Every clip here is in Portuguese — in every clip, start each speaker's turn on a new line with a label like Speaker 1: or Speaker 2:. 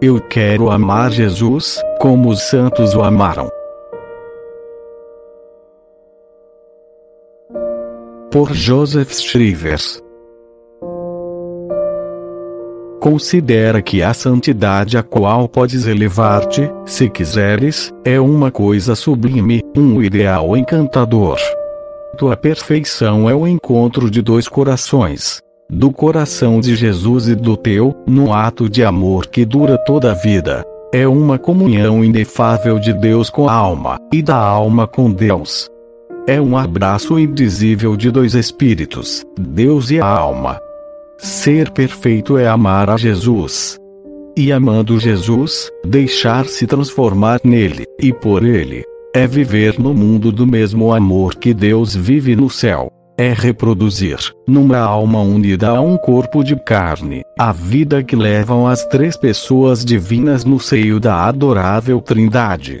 Speaker 1: Eu quero amar Jesus, como os santos o amaram. Por Joseph Shrivers. Considera que a santidade a qual podes elevar-te, se quiseres, é uma coisa sublime, um ideal encantador. Tua perfeição é o encontro de dois corações do coração de Jesus e do teu, no ato de amor que dura toda a vida. É uma comunhão inefável de Deus com a alma, e da alma com Deus. É um abraço indizível de dois espíritos, Deus e a alma. Ser perfeito é amar a Jesus. E amando Jesus, deixar-se transformar nele, e por ele. É viver no mundo do mesmo amor que Deus vive no céu é reproduzir, numa alma unida a um corpo de carne, a vida que levam as três pessoas divinas no seio da adorável Trindade.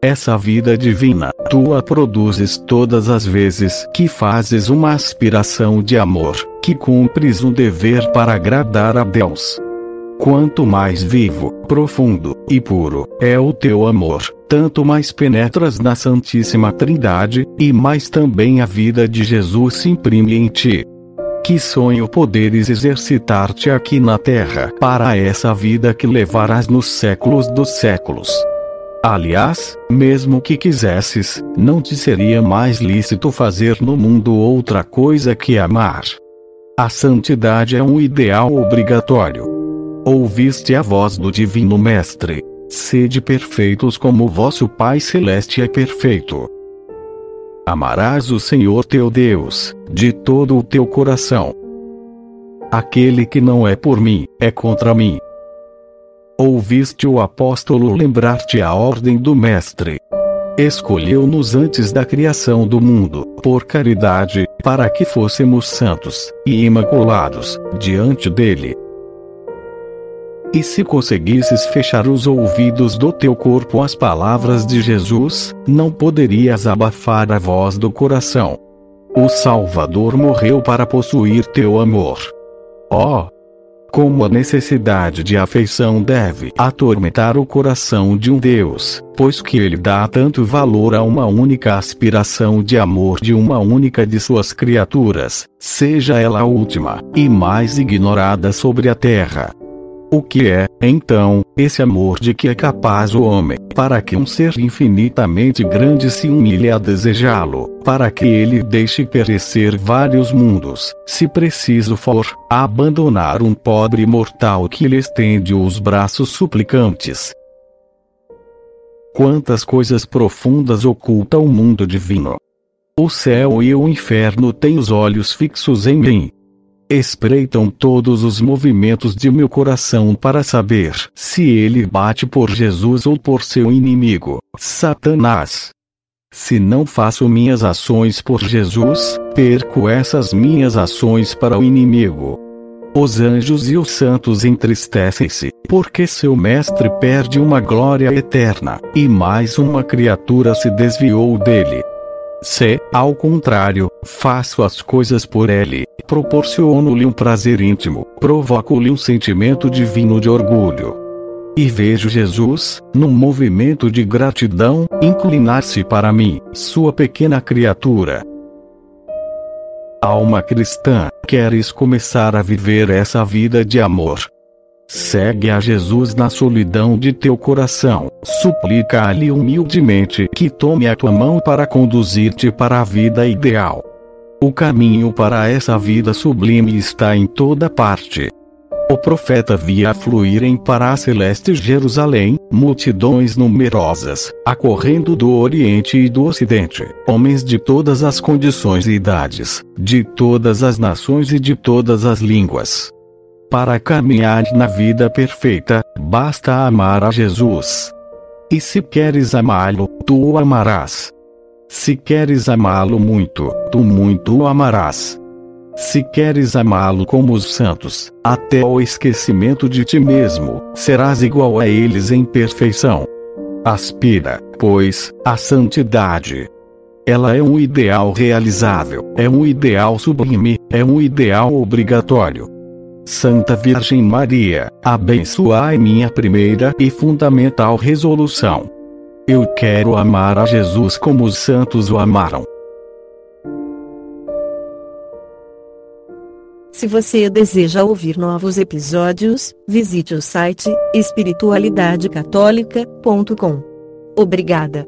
Speaker 1: Essa vida divina, tu a produzes todas as vezes que fazes uma aspiração de amor, que cumpres um dever para agradar a Deus. Quanto mais vivo, profundo e puro é o teu amor, tanto mais penetras na Santíssima Trindade, e mais também a vida de Jesus se imprime em ti. Que sonho poderes exercitar-te aqui na terra para essa vida que levarás nos séculos dos séculos. Aliás, mesmo que quisesses, não te seria mais lícito fazer no mundo outra coisa que amar. A santidade é um ideal obrigatório. Ouviste a voz do Divino Mestre. Sede perfeitos como vosso Pai Celeste é perfeito. Amarás o Senhor teu Deus, de todo o teu coração. Aquele que não é por mim, é contra mim. Ouviste o apóstolo lembrar-te a ordem do Mestre. Escolheu-nos antes da criação do mundo, por caridade, para que fôssemos santos e imaculados diante dele. E se conseguisses fechar os ouvidos do teu corpo às palavras de Jesus, não poderias abafar a voz do coração. O Salvador morreu para possuir teu amor. Oh! Como a necessidade de afeição deve atormentar o coração de um Deus, pois que ele dá tanto valor a uma única aspiração de amor de uma única de suas criaturas, seja ela a última e mais ignorada sobre a terra. O que é, então, esse amor de que é capaz o homem, para que um ser infinitamente grande se humilhe a desejá-lo, para que ele deixe perecer vários mundos, se preciso for, abandonar um pobre mortal que lhe estende os braços suplicantes? Quantas coisas profundas oculta o mundo divino! O céu e o inferno têm os olhos fixos em mim, espreitam todos os movimentos de meu coração para saber se ele bate por Jesus ou por seu inimigo, Satanás. Se não faço minhas ações por Jesus, perco essas minhas ações para o inimigo. Os anjos e os santos entristecem-se, porque seu mestre perde uma glória eterna, e mais uma criatura se desviou dele. Se, ao contrário, faço as coisas por ele, proporciono-lhe um prazer íntimo, provoco-lhe um sentimento divino de orgulho. E vejo Jesus, num movimento de gratidão, inclinar-se para mim, sua pequena criatura. Alma cristã, queres começar a viver essa vida de amor, Segue a Jesus na solidão de teu coração, suplica-lhe humildemente que tome a tua mão para conduzir-te para a vida ideal. O caminho para essa vida sublime está em toda parte. O profeta via fluírem para a celeste Jerusalém, multidões numerosas, acorrendo do Oriente e do Ocidente, homens de todas as condições e idades, de todas as nações e de todas as línguas. Para caminhar na vida perfeita, basta amar a Jesus. E se queres amá-lo, tu o amarás. Se queres amá-lo muito, tu muito o amarás. Se queres amá-lo como os santos, até o esquecimento de ti mesmo, serás igual a eles em perfeição. Aspira, pois, à santidade. Ela é um ideal realizável, é um ideal sublime, é um ideal obrigatório. Santa Virgem Maria, abençoai minha primeira e fundamental resolução. Eu quero amar a Jesus como os santos o amaram.
Speaker 2: Se você deseja ouvir novos episódios, visite o site espiritualidadecatólica.com. Obrigada.